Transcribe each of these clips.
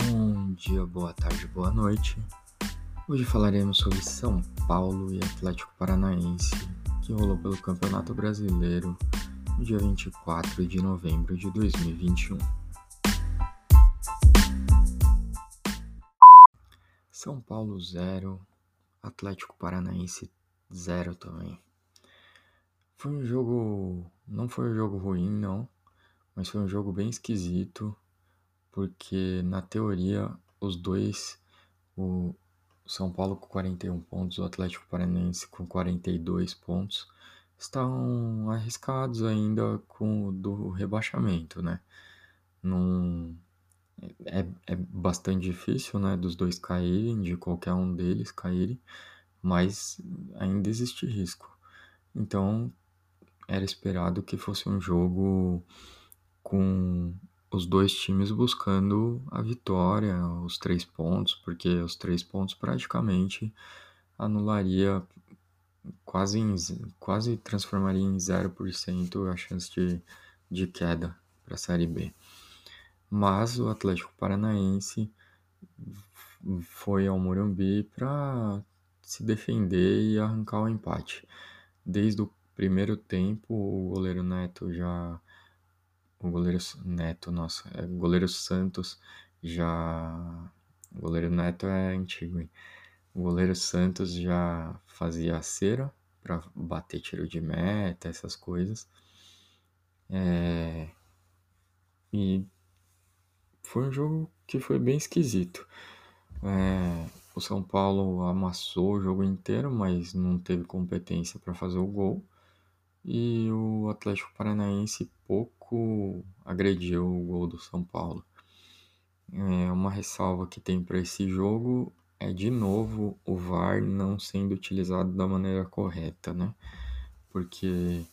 Bom dia, boa tarde, boa noite. Hoje falaremos sobre São Paulo e Atlético Paranaense, que rolou pelo Campeonato Brasileiro no dia 24 de novembro de 2021. São Paulo 0, Atlético Paranaense 0 também. Foi um jogo. Não foi um jogo ruim, não, mas foi um jogo bem esquisito porque na teoria os dois, o São Paulo com 41 pontos, o Atlético Paranaense com 42 pontos, estão arriscados ainda com do rebaixamento, né? Num, é, é bastante difícil, né, dos dois caírem, de qualquer um deles caírem, mas ainda existe risco. Então, era esperado que fosse um jogo com os dois times buscando a vitória, os três pontos, porque os três pontos praticamente anularia quase, em, quase transformaria em 0% a chance de, de queda para a Série B. Mas o Atlético Paranaense foi ao Morumbi para se defender e arrancar o empate. Desde o primeiro tempo, o goleiro Neto já o goleiro Neto, nossa, é, goleiro Santos já. O goleiro Neto é antigo, hein? O goleiro Santos já fazia cera para bater tiro de meta, essas coisas. É... E foi um jogo que foi bem esquisito. É... O São Paulo amassou o jogo inteiro, mas não teve competência para fazer o gol. E o Atlético Paranaense pouco agrediu o gol do São Paulo. É, uma ressalva que tem para esse jogo é de novo o VAR não sendo utilizado da maneira correta, né? Porque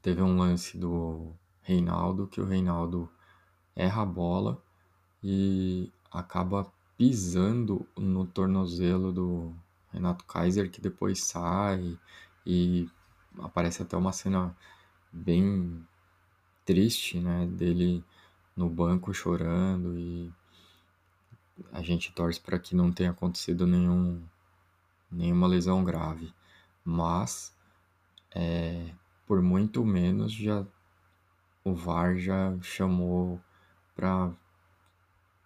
teve um lance do Reinaldo que o Reinaldo erra a bola e acaba pisando no tornozelo do Renato Kaiser que depois sai e aparece até uma cena bem triste, né, dele no banco chorando e a gente torce para que não tenha acontecido nenhum nenhuma lesão grave, mas é, por muito menos já o VAR já chamou para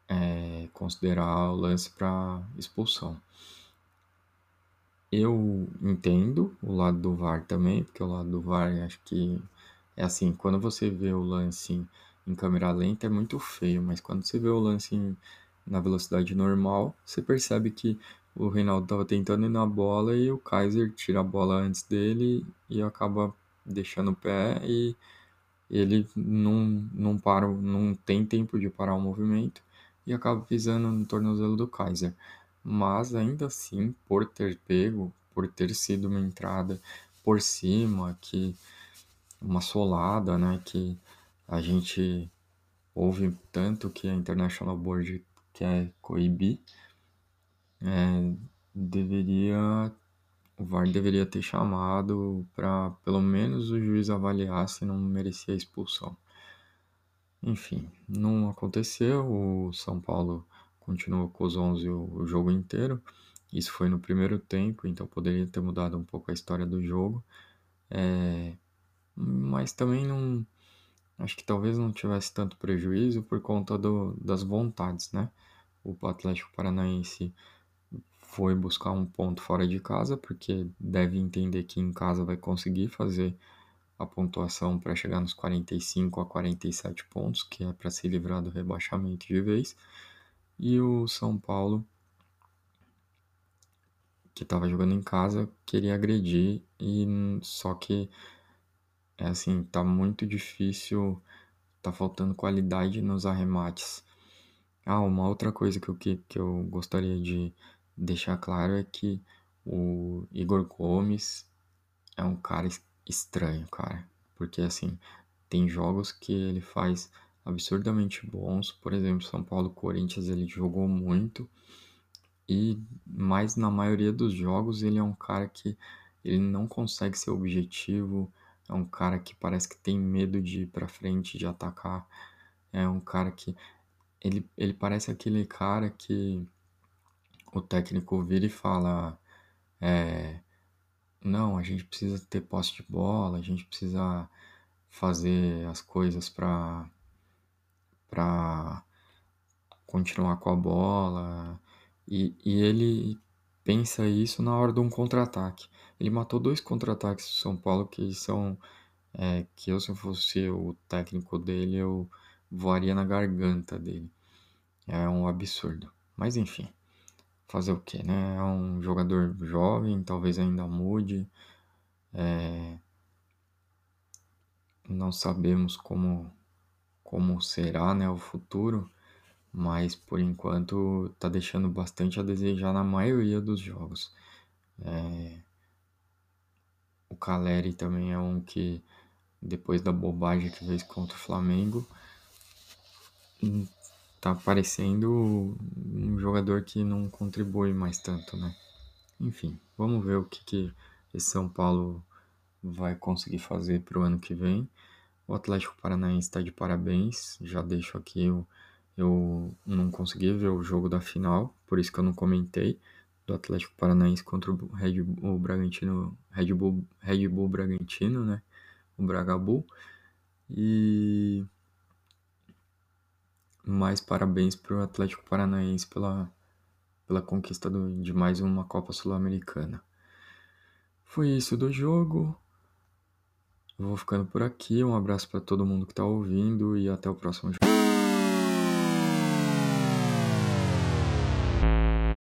é, considerar o lance para expulsão. Eu entendo o lado do VAR também, porque o lado do VAR acho que é assim, quando você vê o lance em câmera lenta é muito feio, mas quando você vê o lance em, na velocidade normal, você percebe que o Reinaldo estava tentando ir na bola e o Kaiser tira a bola antes dele e acaba deixando o pé e ele não, não para, não tem tempo de parar o movimento e acaba pisando no tornozelo do Kaiser. Mas ainda assim, por ter pego, por ter sido uma entrada por cima, que uma solada, né, que a gente ouve tanto que a International Board quer coibir, é, deveria o VAR deveria ter chamado para pelo menos o juiz avaliar se não merecia expulsão. Enfim, não aconteceu. O São Paulo continuou com os 11 o, o jogo inteiro. Isso foi no primeiro tempo, então poderia ter mudado um pouco a história do jogo. É, mas também não. Acho que talvez não tivesse tanto prejuízo por conta do, das vontades, né? O Atlético Paranaense foi buscar um ponto fora de casa, porque deve entender que em casa vai conseguir fazer a pontuação para chegar nos 45 a 47 pontos, que é para se livrar do rebaixamento de vez. E o São Paulo, que estava jogando em casa, queria agredir e só que é assim, tá muito difícil, tá faltando qualidade nos arremates. Ah, uma outra coisa que eu, que, que eu gostaria de deixar claro é que o Igor Gomes é um cara estranho, cara. Porque assim, tem jogos que ele faz absurdamente bons. Por exemplo, São Paulo Corinthians ele jogou muito. E mas na maioria dos jogos ele é um cara que ele não consegue ser objetivo, é um cara que parece que tem medo de ir para frente, de atacar. É um cara que ele, ele parece aquele cara que o técnico vira e fala: é, não, a gente precisa ter posse de bola, a gente precisa fazer as coisas para para continuar com a bola. E, e ele pensa isso na hora de um contra-ataque. Ele matou dois contra-ataques do São Paulo que são é, que eu se eu fosse o técnico dele eu voaria na garganta dele. É um absurdo. Mas enfim, fazer o que, né? É um jogador jovem, talvez ainda mude. É... Não sabemos como, como será né, o futuro, mas por enquanto tá deixando bastante a desejar na maioria dos jogos. É... O Caleri também é um que, depois da bobagem que fez contra o Flamengo, tá parecendo um jogador que não contribui mais tanto, né? Enfim, vamos ver o que, que esse São Paulo vai conseguir fazer para o ano que vem. O Atlético Paranaense está de parabéns, já deixo aqui, eu, eu não consegui ver o jogo da final, por isso que eu não comentei, do Atlético Paranaense contra o Red Bull Bragantino, Red Bull, Red Bull Bragantino, né? O Bragabu. E mais parabéns para o Atlético Paranaense pela, pela conquista do, de mais uma Copa Sul-Americana. Foi isso do jogo. Vou ficando por aqui. Um abraço para todo mundo que está ouvindo e até o próximo jogo.